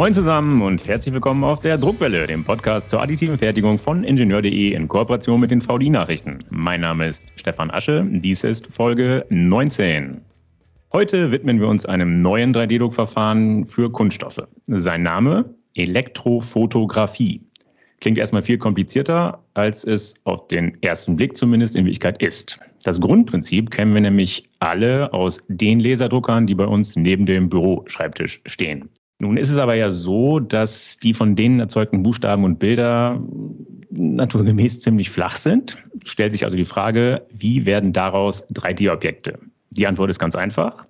Moin zusammen und herzlich willkommen auf der Druckwelle, dem Podcast zur additiven Fertigung von Ingenieur.de in Kooperation mit den VDI-Nachrichten. Mein Name ist Stefan Asche, dies ist Folge 19. Heute widmen wir uns einem neuen 3D-Druckverfahren für Kunststoffe. Sein Name Elektrofotografie. Klingt erstmal viel komplizierter, als es auf den ersten Blick zumindest in Wirklichkeit ist. Das Grundprinzip kennen wir nämlich alle aus den Laserdruckern, die bei uns neben dem Büroschreibtisch stehen. Nun ist es aber ja so, dass die von denen erzeugten Buchstaben und Bilder naturgemäß ziemlich flach sind. Stellt sich also die Frage, wie werden daraus 3D-Objekte? Die Antwort ist ganz einfach,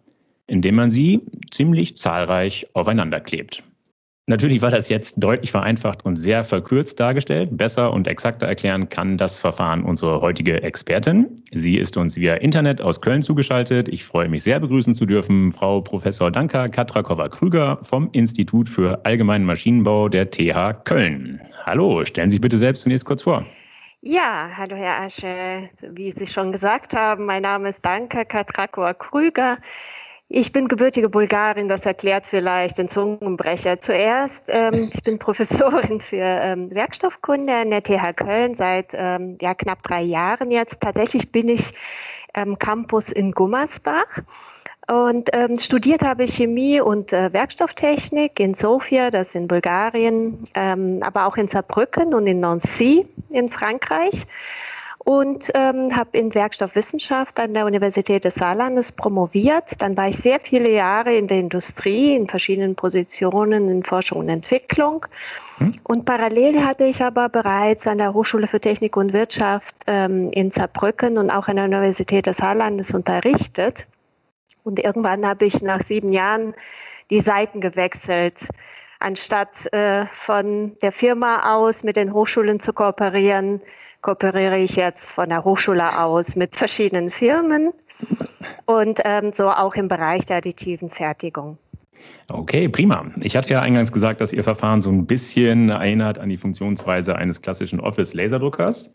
indem man sie ziemlich zahlreich aufeinander klebt. Natürlich war das jetzt deutlich vereinfacht und sehr verkürzt dargestellt. Besser und exakter erklären kann das Verfahren unsere heutige Expertin. Sie ist uns via Internet aus Köln zugeschaltet. Ich freue mich sehr begrüßen zu dürfen Frau Professor Danka Katrakova-Krüger vom Institut für Allgemeinen Maschinenbau der TH Köln. Hallo, stellen Sie sich bitte selbst zunächst kurz vor. Ja, hallo Herr Asche. Wie Sie schon gesagt haben, mein Name ist Danka Katrakova-Krüger. Ich bin gebürtige Bulgarin, das erklärt vielleicht den Zungenbrecher. Zuerst, ähm, ich bin Professorin für ähm, Werkstoffkunde an der TH Köln seit ähm, ja, knapp drei Jahren jetzt. Tatsächlich bin ich am Campus in Gummersbach. Und ähm, studiert habe ich Chemie und äh, Werkstofftechnik in Sofia, das in Bulgarien, ähm, aber auch in Saarbrücken und in Nancy in Frankreich und ähm, habe in Werkstoffwissenschaft an der Universität des Saarlandes promoviert. Dann war ich sehr viele Jahre in der Industrie, in verschiedenen Positionen in Forschung und Entwicklung. Hm. Und parallel hatte ich aber bereits an der Hochschule für Technik und Wirtschaft ähm, in Saarbrücken und auch an der Universität des Saarlandes unterrichtet. Und irgendwann habe ich nach sieben Jahren die Seiten gewechselt anstatt äh, von der Firma aus mit den Hochschulen zu kooperieren, kooperiere ich jetzt von der Hochschule aus mit verschiedenen Firmen und ähm, so auch im Bereich der additiven Fertigung. Okay, prima. Ich hatte ja eingangs gesagt, dass Ihr Verfahren so ein bisschen erinnert an die Funktionsweise eines klassischen Office-Laserdruckers.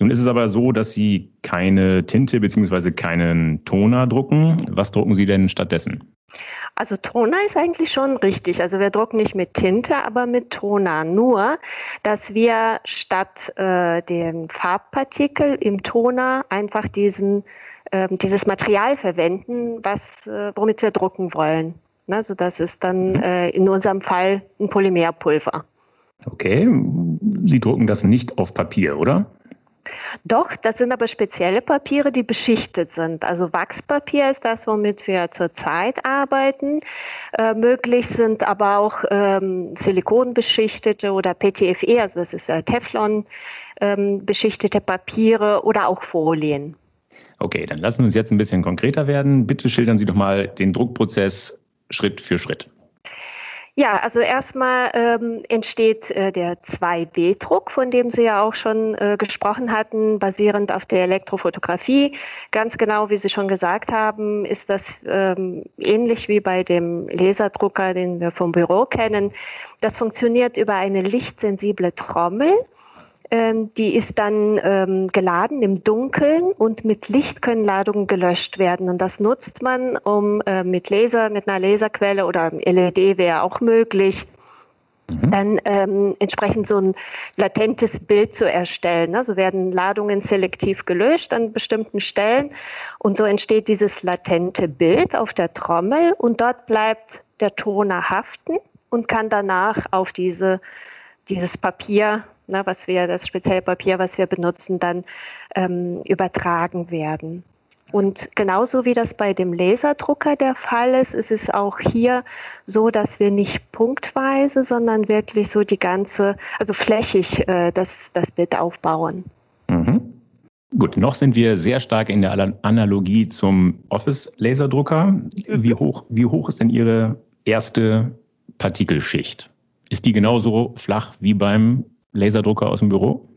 Nun ist es aber so, dass Sie keine Tinte bzw. keinen Toner drucken. Was drucken Sie denn stattdessen? Also Toner ist eigentlich schon richtig. Also wir drucken nicht mit Tinte, aber mit Toner. Nur, dass wir statt äh, den Farbpartikel im Toner einfach diesen, äh, dieses Material verwenden, was, äh, womit wir drucken wollen. Also das ist dann mhm. äh, in unserem Fall ein Polymerpulver. Okay, Sie drucken das nicht auf Papier, oder? Doch, das sind aber spezielle Papiere, die beschichtet sind. Also Wachspapier ist das, womit wir zurzeit arbeiten. Äh, möglich sind aber auch ähm, Silikonbeschichtete oder PTFE, also das ist äh, Teflon ähm, beschichtete Papiere oder auch Folien. Okay, dann lassen wir uns jetzt ein bisschen konkreter werden. Bitte schildern Sie doch mal den Druckprozess Schritt für Schritt. Ja, also erstmal ähm, entsteht äh, der 2D-Druck, von dem Sie ja auch schon äh, gesprochen hatten, basierend auf der Elektrofotografie. Ganz genau, wie Sie schon gesagt haben, ist das ähm, ähnlich wie bei dem Laserdrucker, den wir vom Büro kennen. Das funktioniert über eine lichtsensible Trommel. Ähm, die ist dann ähm, geladen im Dunkeln und mit Licht können Ladungen gelöscht werden. Und das nutzt man, um äh, mit Laser, mit einer Laserquelle oder LED wäre auch möglich, mhm. dann ähm, entsprechend so ein latentes Bild zu erstellen. Also werden Ladungen selektiv gelöscht an bestimmten Stellen und so entsteht dieses latente Bild auf der Trommel und dort bleibt der Toner haften und kann danach auf diese, dieses Papier ne, was wir, das spezielle Papier, was wir benutzen, dann ähm, übertragen werden. Und genauso wie das bei dem Laserdrucker der Fall ist, ist es auch hier so, dass wir nicht punktweise, sondern wirklich so die ganze, also flächig äh, das, das Bild aufbauen. Mhm. Gut, noch sind wir sehr stark in der Analogie zum Office-Laserdrucker. Wie hoch, wie hoch ist denn Ihre erste Partikelschicht? Ist die genauso flach wie beim Laserdrucker aus dem Büro?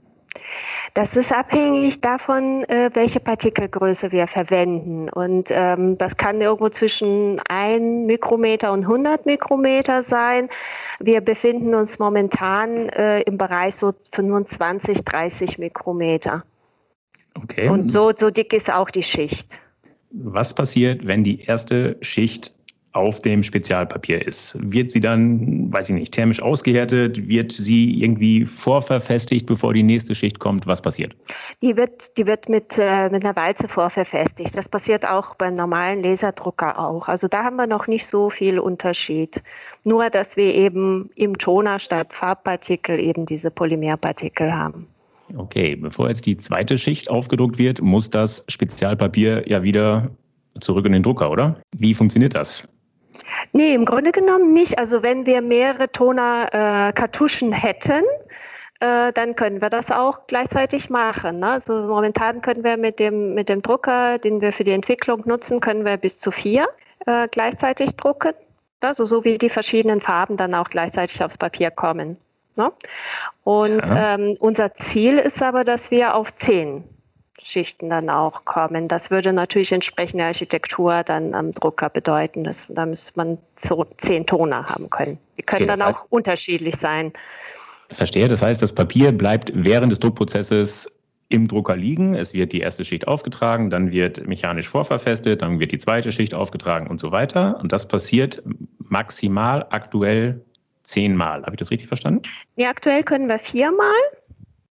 Das ist abhängig davon, äh, welche Partikelgröße wir verwenden. Und ähm, das kann irgendwo zwischen 1 Mikrometer und 100 Mikrometer sein. Wir befinden uns momentan äh, im Bereich so 25, 30 Mikrometer. Okay. Und so, so dick ist auch die Schicht. Was passiert, wenn die erste Schicht auf dem Spezialpapier ist, wird sie dann, weiß ich nicht, thermisch ausgehärtet? Wird sie irgendwie vorverfestigt, bevor die nächste Schicht kommt? Was passiert? Die wird, die wird mit, äh, mit einer Walze vorverfestigt. Das passiert auch beim normalen Laserdrucker auch. Also da haben wir noch nicht so viel Unterschied. Nur, dass wir eben im Toner statt Farbpartikel eben diese Polymerpartikel haben. Okay, bevor jetzt die zweite Schicht aufgedruckt wird, muss das Spezialpapier ja wieder zurück in den Drucker, oder? Wie funktioniert das? Nee, im Grunde genommen nicht. Also wenn wir mehrere Toner-Kartuschen äh, hätten, äh, dann können wir das auch gleichzeitig machen. Ne? Also momentan können wir mit dem, mit dem Drucker, den wir für die Entwicklung nutzen, können wir bis zu vier äh, gleichzeitig drucken. Also so wie die verschiedenen Farben dann auch gleichzeitig aufs Papier kommen. Ne? Und ja. ähm, unser Ziel ist aber, dass wir auf zehn Schichten dann auch kommen. Das würde natürlich entsprechende Architektur dann am Drucker bedeuten. Dass, da müsste man so zehn Toner haben können. Die können okay, dann auch unterschiedlich sein. Verstehe. Das heißt, das Papier bleibt während des Druckprozesses im Drucker liegen. Es wird die erste Schicht aufgetragen, dann wird mechanisch vorverfestet, dann wird die zweite Schicht aufgetragen und so weiter. Und das passiert maximal aktuell zehnmal. Habe ich das richtig verstanden? Ja, aktuell können wir viermal.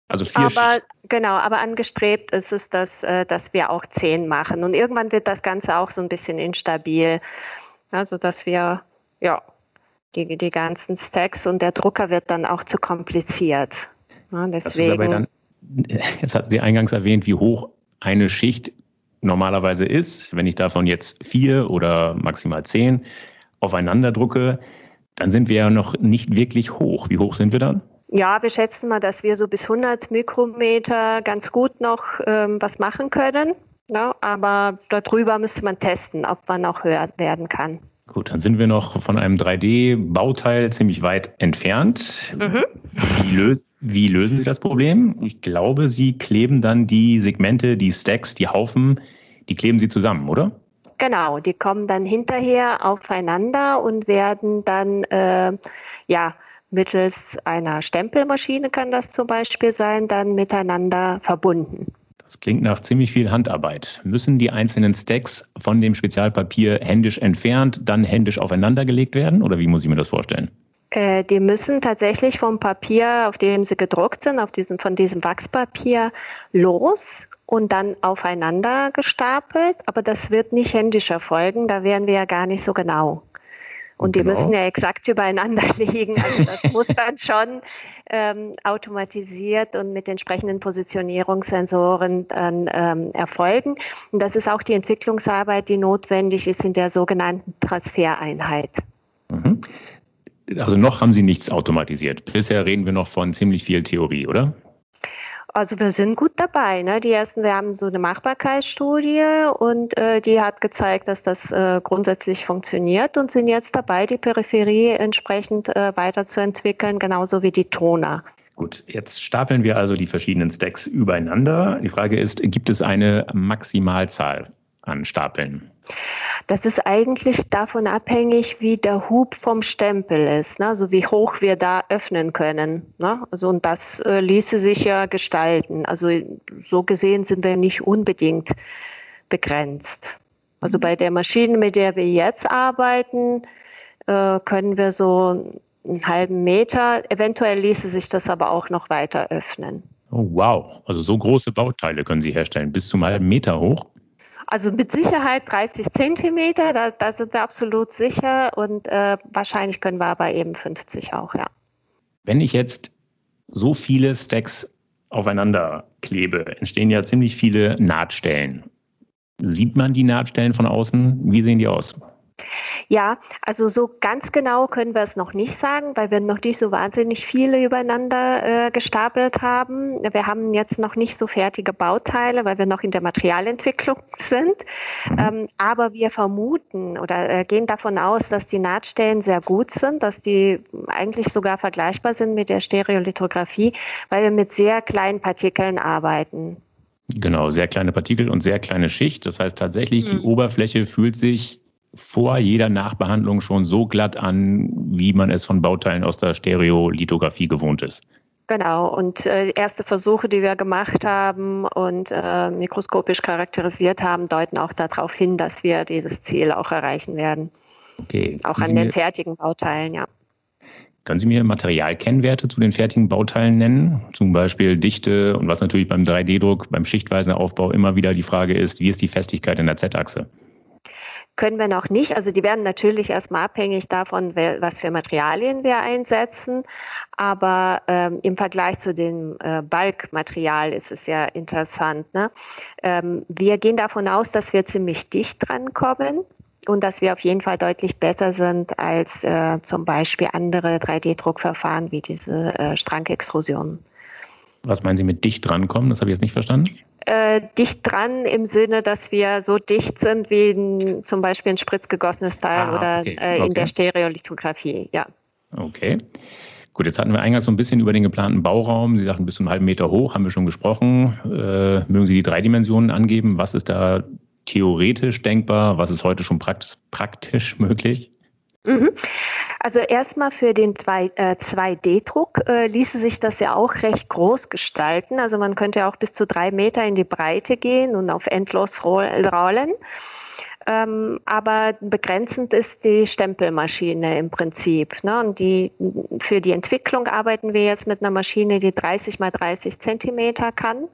Also vier aber, Schichten. Genau, aber angestrebt ist es, dass, äh, dass wir auch zehn machen. Und irgendwann wird das Ganze auch so ein bisschen instabil. Also dass wir, ja, die, die ganzen Stacks und der Drucker wird dann auch zu kompliziert. Ja, deswegen, das ist aber dann, jetzt hatten Sie eingangs erwähnt, wie hoch eine Schicht normalerweise ist. Wenn ich davon jetzt vier oder maximal zehn aufeinander drucke, dann sind wir ja noch nicht wirklich hoch. Wie hoch sind wir dann? Ja, wir schätzen mal, dass wir so bis 100 Mikrometer ganz gut noch ähm, was machen können. Ja, aber darüber müsste man testen, ob man noch höher werden kann. Gut, dann sind wir noch von einem 3D-Bauteil ziemlich weit entfernt. Mhm. Wie, lös wie lösen Sie das Problem? Ich glaube, Sie kleben dann die Segmente, die Stacks, die Haufen, die kleben Sie zusammen, oder? Genau, die kommen dann hinterher aufeinander und werden dann äh, ja mittels einer Stempelmaschine kann das zum Beispiel sein, dann miteinander verbunden. Das klingt nach ziemlich viel Handarbeit. Müssen die einzelnen Stacks von dem Spezialpapier händisch entfernt, dann händisch aufeinandergelegt werden? Oder wie muss ich mir das vorstellen? Äh, die müssen tatsächlich vom Papier, auf dem sie gedruckt sind, auf diesem, von diesem Wachspapier los und dann aufeinander gestapelt. Aber das wird nicht händisch erfolgen, da wären wir ja gar nicht so genau. Und die genau. müssen ja exakt übereinander liegen. Also das muss dann schon ähm, automatisiert und mit entsprechenden Positionierungssensoren dann ähm, erfolgen. Und das ist auch die Entwicklungsarbeit, die notwendig ist in der sogenannten Transfereinheit. Mhm. Also noch haben Sie nichts automatisiert. Bisher reden wir noch von ziemlich viel Theorie, oder? Also wir sind gut dabei. Ne? Die ersten, wir haben so eine Machbarkeitsstudie und äh, die hat gezeigt, dass das äh, grundsätzlich funktioniert und sind jetzt dabei, die Peripherie entsprechend äh, weiterzuentwickeln, genauso wie die Toner. Gut, jetzt stapeln wir also die verschiedenen Stacks übereinander. Die Frage ist, gibt es eine Maximalzahl an Stapeln? Das ist eigentlich davon abhängig, wie der Hub vom Stempel ist, ne? also wie hoch wir da öffnen können. Ne? Also und das äh, ließe sich ja gestalten. Also so gesehen sind wir nicht unbedingt begrenzt. Also mhm. bei der Maschine, mit der wir jetzt arbeiten, äh, können wir so einen halben Meter, eventuell ließe sich das aber auch noch weiter öffnen. Oh, wow, also so große Bauteile können Sie herstellen, bis zum halben Meter hoch. Also mit Sicherheit 30 Zentimeter, da, da sind wir absolut sicher und äh, wahrscheinlich können wir aber eben 50 auch, ja. Wenn ich jetzt so viele Stacks aufeinander klebe, entstehen ja ziemlich viele Nahtstellen. Sieht man die Nahtstellen von außen? Wie sehen die aus? Ja, also so ganz genau können wir es noch nicht sagen, weil wir noch nicht so wahnsinnig viele übereinander äh, gestapelt haben. Wir haben jetzt noch nicht so fertige Bauteile, weil wir noch in der Materialentwicklung sind. Mhm. Ähm, aber wir vermuten oder äh, gehen davon aus, dass die Nahtstellen sehr gut sind, dass die eigentlich sogar vergleichbar sind mit der Stereolithografie, weil wir mit sehr kleinen Partikeln arbeiten. Genau, sehr kleine Partikel und sehr kleine Schicht. Das heißt tatsächlich, mhm. die Oberfläche fühlt sich vor jeder Nachbehandlung schon so glatt an, wie man es von Bauteilen aus der Stereolithografie gewohnt ist. Genau, und äh, erste Versuche, die wir gemacht haben und äh, mikroskopisch charakterisiert haben, deuten auch darauf hin, dass wir dieses Ziel auch erreichen werden. Okay. Auch an den fertigen Bauteilen, ja. Können Sie mir Materialkennwerte zu den fertigen Bauteilen nennen? Zum Beispiel Dichte und was natürlich beim 3D-Druck, beim schichtweisen Aufbau immer wieder die Frage ist, wie ist die Festigkeit in der Z-Achse? Können wir noch nicht. Also die werden natürlich erstmal abhängig davon, was für Materialien wir einsetzen. Aber ähm, im Vergleich zu dem äh, Bulkmaterial ist es ja interessant. Ne? Ähm, wir gehen davon aus, dass wir ziemlich dicht drankommen und dass wir auf jeden Fall deutlich besser sind als äh, zum Beispiel andere 3D-Druckverfahren wie diese äh, Strankextrusionen. Was meinen Sie mit dicht drankommen? Das habe ich jetzt nicht verstanden. Äh, dicht dran im Sinne, dass wir so dicht sind wie ein, zum Beispiel ein spritzgegossenes Teil ah, oder okay. Äh, in okay. der Stereolithografie, ja. Okay. Gut, jetzt hatten wir eingangs so ein bisschen über den geplanten Bauraum. Sie sagten bis zu einem halben Meter hoch, haben wir schon gesprochen. Äh, mögen Sie die drei Dimensionen angeben? Was ist da theoretisch denkbar? Was ist heute schon praktisch, praktisch möglich? Mhm. Also erstmal für den 2D-Druck äh, ließe sich das ja auch recht groß gestalten. Also man könnte auch bis zu drei Meter in die Breite gehen und auf endlos rollen. Ähm, aber begrenzend ist die Stempelmaschine im Prinzip. Ne? Und die, für die Entwicklung arbeiten wir jetzt mit einer Maschine, die 30 mal 30 Zentimeter kann.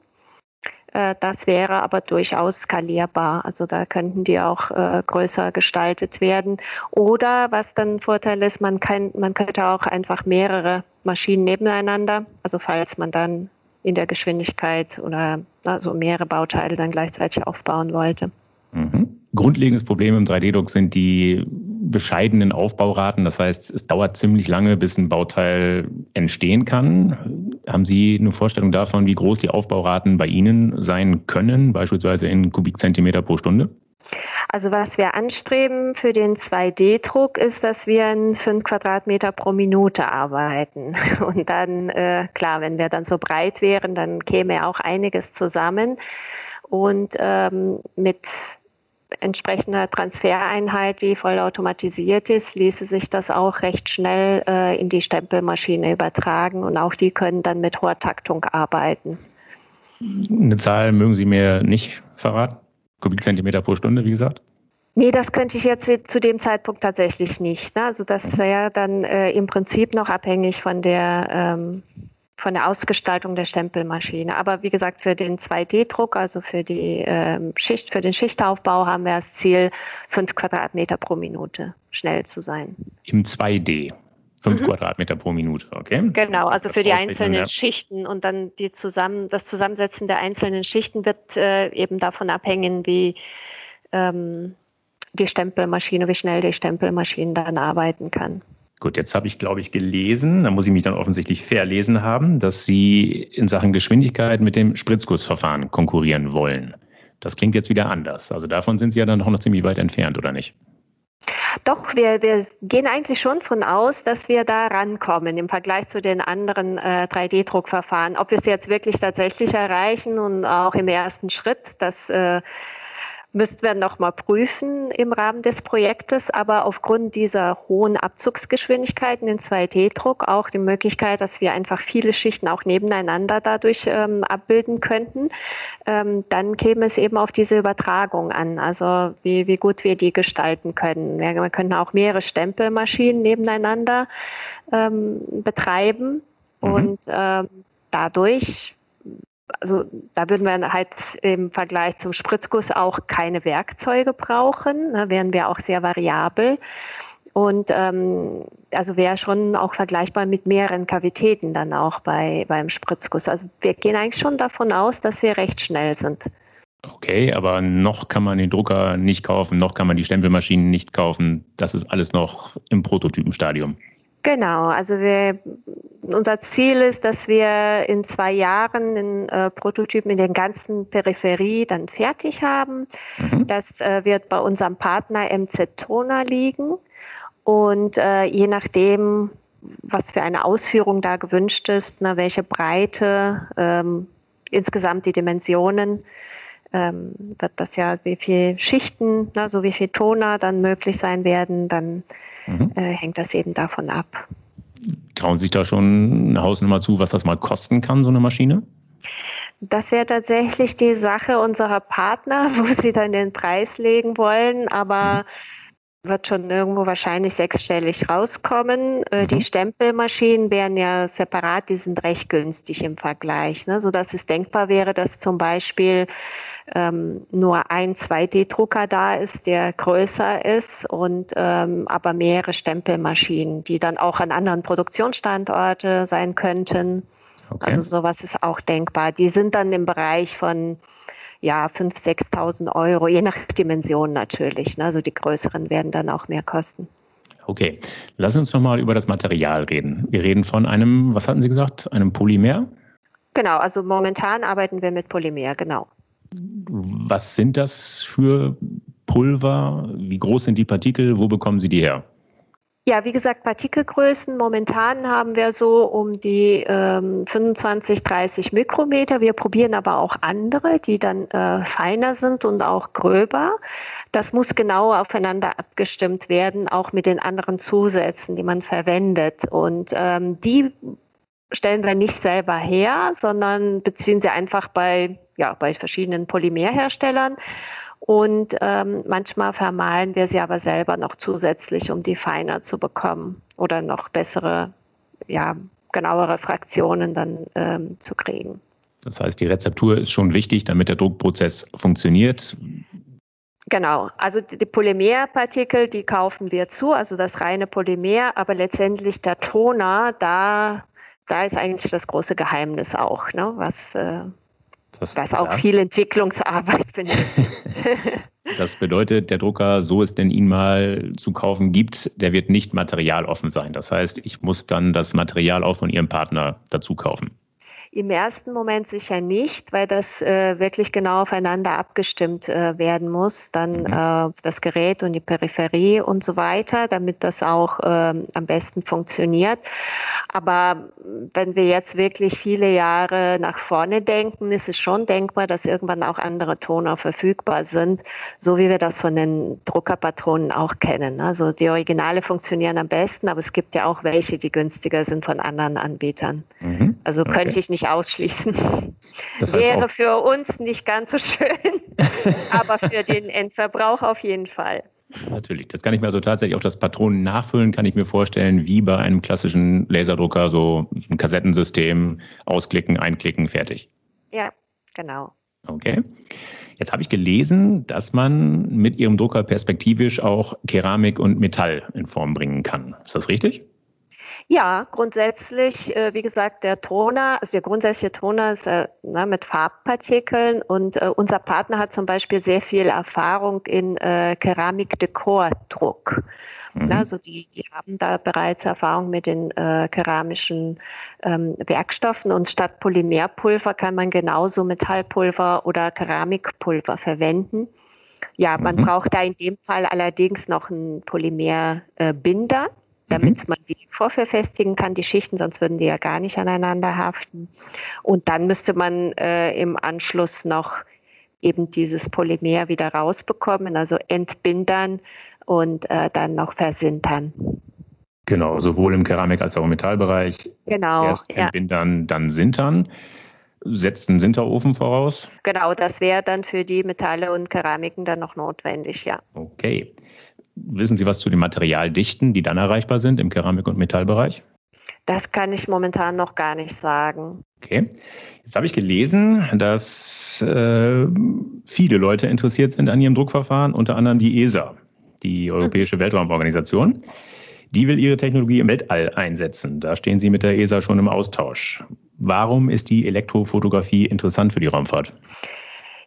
Äh, das wäre aber durchaus skalierbar. Also da könnten die auch äh, größer gestaltet werden. Oder was dann ein Vorteil ist, man, kann, man könnte auch einfach mehrere Maschinen nebeneinander, also falls man dann in der Geschwindigkeit oder also mehrere Bauteile dann gleichzeitig aufbauen wollte. Mhm. Grundlegendes Problem im 3D-Druck sind die bescheidenen Aufbauraten. Das heißt, es dauert ziemlich lange, bis ein Bauteil entstehen kann. Haben Sie eine Vorstellung davon, wie groß die Aufbauraten bei Ihnen sein können, beispielsweise in Kubikzentimeter pro Stunde? Also was wir anstreben für den 2D-Druck ist, dass wir in 5 Quadratmeter pro Minute arbeiten. Und dann, äh, klar, wenn wir dann so breit wären, dann käme auch einiges zusammen. Und ähm, mit entsprechender Transfereinheit, die vollautomatisiert ist, ließe sich das auch recht schnell äh, in die Stempelmaschine übertragen und auch die können dann mit hoher Taktung arbeiten. Eine Zahl mögen Sie mir nicht verraten? Kubikzentimeter pro Stunde, wie gesagt? Nee, das könnte ich jetzt zu dem Zeitpunkt tatsächlich nicht. Ne? Also das wäre ja dann äh, im Prinzip noch abhängig von der ähm, von der Ausgestaltung der Stempelmaschine. Aber wie gesagt, für den 2D-Druck, also für die ähm, Schicht, für den Schichtaufbau haben wir das Ziel, 5 Quadratmeter pro Minute schnell zu sein. Im 2D. 5 mhm. Quadratmeter pro Minute, okay? Genau, also das für die einzelnen ja. Schichten und dann die zusammen, das Zusammensetzen der einzelnen Schichten wird äh, eben davon abhängen, wie ähm, die Stempelmaschine, wie schnell die Stempelmaschine dann arbeiten kann. Gut, jetzt habe ich, glaube ich, gelesen, da muss ich mich dann offensichtlich verlesen haben, dass Sie in Sachen Geschwindigkeit mit dem Spritzgussverfahren konkurrieren wollen. Das klingt jetzt wieder anders. Also davon sind Sie ja dann doch noch ziemlich weit entfernt, oder nicht? Doch, wir, wir gehen eigentlich schon von aus, dass wir da rankommen im Vergleich zu den anderen äh, 3D-Druckverfahren. Ob wir es jetzt wirklich tatsächlich erreichen und auch im ersten Schritt, das äh, müssten wir noch mal prüfen im Rahmen des Projektes, aber aufgrund dieser hohen Abzugsgeschwindigkeiten in 2D-Druck auch die Möglichkeit, dass wir einfach viele Schichten auch nebeneinander dadurch ähm, abbilden könnten, ähm, dann käme es eben auf diese Übertragung an, also wie, wie gut wir die gestalten können. Wir, wir können auch mehrere Stempelmaschinen nebeneinander ähm, betreiben mhm. und ähm, dadurch also da würden wir halt im Vergleich zum Spritzguss auch keine Werkzeuge brauchen, da ne, wären wir auch sehr variabel. Und ähm, also wäre schon auch vergleichbar mit mehreren Kavitäten dann auch bei, beim Spritzguss. Also wir gehen eigentlich schon davon aus, dass wir recht schnell sind. Okay, aber noch kann man den Drucker nicht kaufen, noch kann man die Stempelmaschinen nicht kaufen. Das ist alles noch im Prototypenstadium. Genau, also wir, unser Ziel ist, dass wir in zwei Jahren den äh, Prototypen in der ganzen Peripherie dann fertig haben. Mhm. Das äh, wird bei unserem Partner MC Tona liegen. Und äh, je nachdem, was für eine Ausführung da gewünscht ist, na, welche Breite, ähm, insgesamt die Dimensionen, ähm, wird das ja, wie viele Schichten, na, so wie viel Toner dann möglich sein werden, dann mhm. äh, hängt das eben davon ab. Trauen Sie sich da schon eine Hausnummer zu, was das mal kosten kann, so eine Maschine? Das wäre tatsächlich die Sache unserer Partner, wo sie dann den Preis legen wollen. Aber wird schon irgendwo wahrscheinlich sechsstellig rauskommen. Äh, mhm. Die Stempelmaschinen wären ja separat, die sind recht günstig im Vergleich, ne? sodass es denkbar wäre, dass zum Beispiel ähm, nur ein 2D-Drucker da ist, der größer ist und ähm, aber mehrere Stempelmaschinen, die dann auch an anderen Produktionsstandorte sein könnten. Okay. Also sowas ist auch denkbar. Die sind dann im Bereich von ja, 5.000, 6.000 Euro, je nach Dimension natürlich. Ne? Also die größeren werden dann auch mehr kosten. Okay, lass uns nochmal über das Material reden. Wir reden von einem, was hatten Sie gesagt, einem Polymer? Genau, also momentan arbeiten wir mit Polymer, genau. Was sind das für Pulver? Wie groß sind die Partikel? Wo bekommen Sie die her? Ja, wie gesagt, Partikelgrößen. Momentan haben wir so um die ähm, 25, 30 Mikrometer. Wir probieren aber auch andere, die dann äh, feiner sind und auch gröber. Das muss genau aufeinander abgestimmt werden, auch mit den anderen Zusätzen, die man verwendet. Und ähm, die stellen wir nicht selber her, sondern beziehen sie einfach bei, ja, bei verschiedenen Polymerherstellern. Und ähm, manchmal vermahlen wir sie aber selber noch zusätzlich, um die feiner zu bekommen oder noch bessere, ja, genauere Fraktionen dann ähm, zu kriegen. Das heißt, die Rezeptur ist schon wichtig, damit der Druckprozess funktioniert. Genau, also die Polymerpartikel, die kaufen wir zu, also das reine Polymer, aber letztendlich der Toner, da, da ist eigentlich das große Geheimnis auch, ne, was äh, das, das auch viel Entwicklungsarbeit benötigt. das bedeutet, der Drucker, so es denn ihn mal zu kaufen gibt, der wird nicht materialoffen sein. Das heißt, ich muss dann das Material auch von Ihrem Partner dazu kaufen. Im ersten Moment sicher nicht, weil das äh, wirklich genau aufeinander abgestimmt äh, werden muss. Dann mhm. äh, das Gerät und die Peripherie und so weiter, damit das auch ähm, am besten funktioniert. Aber wenn wir jetzt wirklich viele Jahre nach vorne denken, ist es schon denkbar, dass irgendwann auch andere Toner verfügbar sind, so wie wir das von den Druckerpatronen auch kennen. Also die Originale funktionieren am besten, aber es gibt ja auch welche, die günstiger sind von anderen Anbietern. Mhm. Also okay. könnte ich nicht ausschließen. Das heißt Wäre für uns nicht ganz so schön, aber für den Endverbrauch auf jeden Fall. Natürlich, das kann ich mir also tatsächlich auch das Patronen nachfüllen, kann ich mir vorstellen, wie bei einem klassischen Laserdrucker, so ein Kassettensystem, ausklicken, einklicken, fertig. Ja, genau. Okay. Jetzt habe ich gelesen, dass man mit Ihrem Drucker perspektivisch auch Keramik und Metall in Form bringen kann. Ist das richtig? Ja, grundsätzlich, äh, wie gesagt, der Toner, also der grundsätzliche Toner ist äh, ne, mit Farbpartikeln und äh, unser Partner hat zum Beispiel sehr viel Erfahrung in äh, Keramikdekordruck. Mhm. Also die, die haben da bereits Erfahrung mit den äh, keramischen ähm, Werkstoffen und statt Polymerpulver kann man genauso Metallpulver oder Keramikpulver verwenden. Ja, man mhm. braucht da in dem Fall allerdings noch einen Polymerbinder. Äh, damit mhm. man die vorverfestigen kann, die Schichten, sonst würden die ja gar nicht aneinander haften. Und dann müsste man äh, im Anschluss noch eben dieses Polymer wieder rausbekommen, also entbindern und äh, dann noch versintern. Genau, sowohl im Keramik- als auch im Metallbereich. Genau. Erst entbindern, ja. dann sintern. Setzt einen Sinterofen voraus? Genau, das wäre dann für die Metalle und Keramiken dann noch notwendig, ja. Okay. Wissen Sie was zu den Materialdichten, die dann erreichbar sind im Keramik- und Metallbereich? Das kann ich momentan noch gar nicht sagen. Okay. Jetzt habe ich gelesen, dass äh, viele Leute interessiert sind an Ihrem Druckverfahren, unter anderem die ESA, die Europäische mhm. Weltraumorganisation. Die will ihre Technologie im Weltall einsetzen. Da stehen Sie mit der ESA schon im Austausch. Warum ist die Elektrofotografie interessant für die Raumfahrt?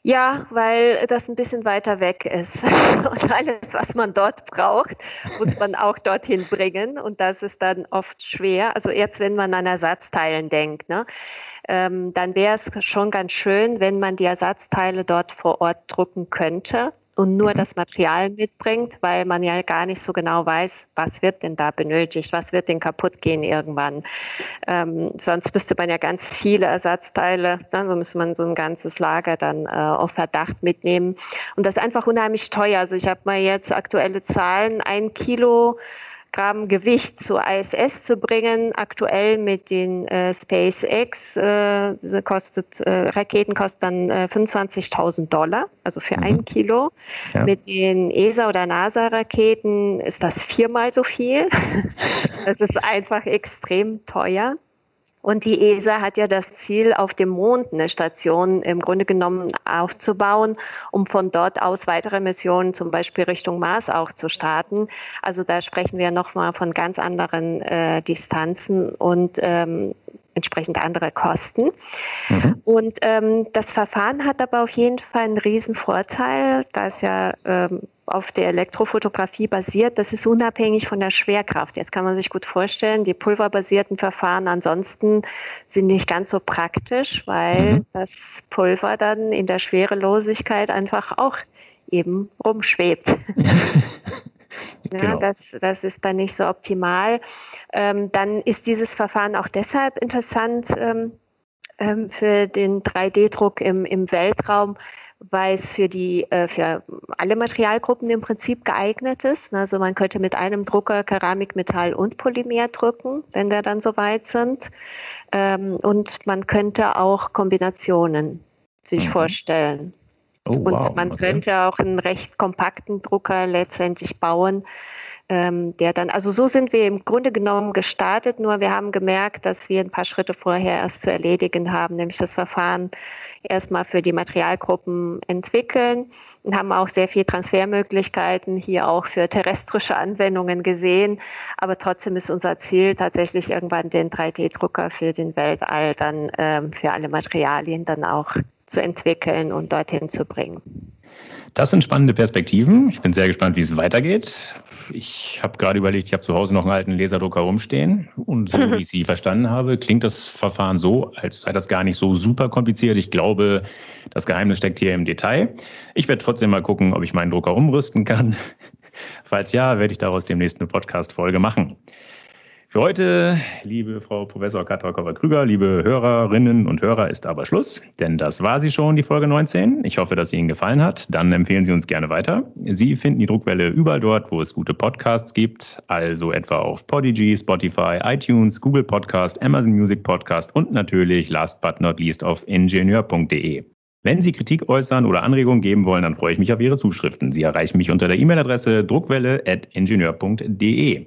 Ja, weil das ein bisschen weiter weg ist. Und alles, was man dort braucht, muss man auch dorthin bringen. Und das ist dann oft schwer. Also jetzt, wenn man an Ersatzteilen denkt, ne, ähm, dann wäre es schon ganz schön, wenn man die Ersatzteile dort vor Ort drucken könnte und nur mhm. das Material mitbringt, weil man ja gar nicht so genau weiß, was wird denn da benötigt, was wird denn kaputt gehen irgendwann. Ähm, sonst müsste man ja ganz viele Ersatzteile, dann ne, so müsste man so ein ganzes Lager dann äh, auf Verdacht mitnehmen. Und das ist einfach unheimlich teuer. Also ich habe mal jetzt aktuelle Zahlen, ein Kilo Gramm Gewicht zur ISS zu bringen. Aktuell mit den äh, SpaceX äh, kostet, äh, Raketen kosten dann 25.000 äh, Dollar, also für mhm. ein Kilo. Ja. Mit den ESA- oder NASA-Raketen ist das viermal so viel. das ist einfach extrem teuer. Und die ESA hat ja das Ziel, auf dem Mond eine Station im Grunde genommen aufzubauen, um von dort aus weitere Missionen, zum Beispiel Richtung Mars auch zu starten. Also da sprechen wir nochmal von ganz anderen äh, Distanzen und ähm, entsprechend andere Kosten. Mhm. Und ähm, das Verfahren hat aber auf jeden Fall einen riesen Vorteil, da es ja ähm, auf der Elektrofotografie basiert. Das ist unabhängig von der Schwerkraft. Jetzt kann man sich gut vorstellen, die pulverbasierten Verfahren ansonsten sind nicht ganz so praktisch, weil mhm. das Pulver dann in der Schwerelosigkeit einfach auch eben rumschwebt. ja, genau. das, das ist dann nicht so optimal. Ähm, dann ist dieses Verfahren auch deshalb interessant ähm, ähm, für den 3D-Druck im, im Weltraum, weil es für die äh, für alle Materialgruppen im Prinzip geeignet ist. Also man könnte mit einem Drucker Keramik, Metall und Polymer drucken, wenn wir dann soweit sind. Ähm, und man könnte auch Kombinationen sich mhm. vorstellen. Oh, und wow. man okay. könnte auch einen recht kompakten Drucker letztendlich bauen, ähm, der dann, also so sind wir im Grunde genommen gestartet, nur wir haben gemerkt, dass wir ein paar Schritte vorher erst zu erledigen haben, nämlich das Verfahren erstmal für die Materialgruppen entwickeln und haben auch sehr viel Transfermöglichkeiten hier auch für terrestrische Anwendungen gesehen. Aber trotzdem ist unser Ziel tatsächlich irgendwann den 3D-Drucker für den Weltall dann ähm, für alle Materialien dann auch zu entwickeln und dorthin zu bringen. Das sind spannende Perspektiven. Ich bin sehr gespannt, wie es weitergeht. Ich habe gerade überlegt, ich habe zu Hause noch einen alten Laserdrucker rumstehen. Und so wie ich Sie verstanden habe, klingt das Verfahren so, als sei das gar nicht so super kompliziert. Ich glaube, das Geheimnis steckt hier im Detail. Ich werde trotzdem mal gucken, ob ich meinen Drucker umrüsten kann. Falls ja, werde ich daraus demnächst eine Podcast-Folge machen. Für heute, liebe Frau Professor Katrakova-Krüger, liebe Hörerinnen und Hörer, ist aber Schluss, denn das war sie schon, die Folge 19. Ich hoffe, dass sie Ihnen gefallen hat. Dann empfehlen Sie uns gerne weiter. Sie finden die Druckwelle überall dort, wo es gute Podcasts gibt, also etwa auf Podigy, Spotify, iTunes, Google Podcast, Amazon Music Podcast und natürlich, last but not least, auf ingenieur.de. Wenn Sie Kritik äußern oder Anregungen geben wollen, dann freue ich mich auf Ihre Zuschriften. Sie erreichen mich unter der E-Mail-Adresse druckwelle.ingenieur.de.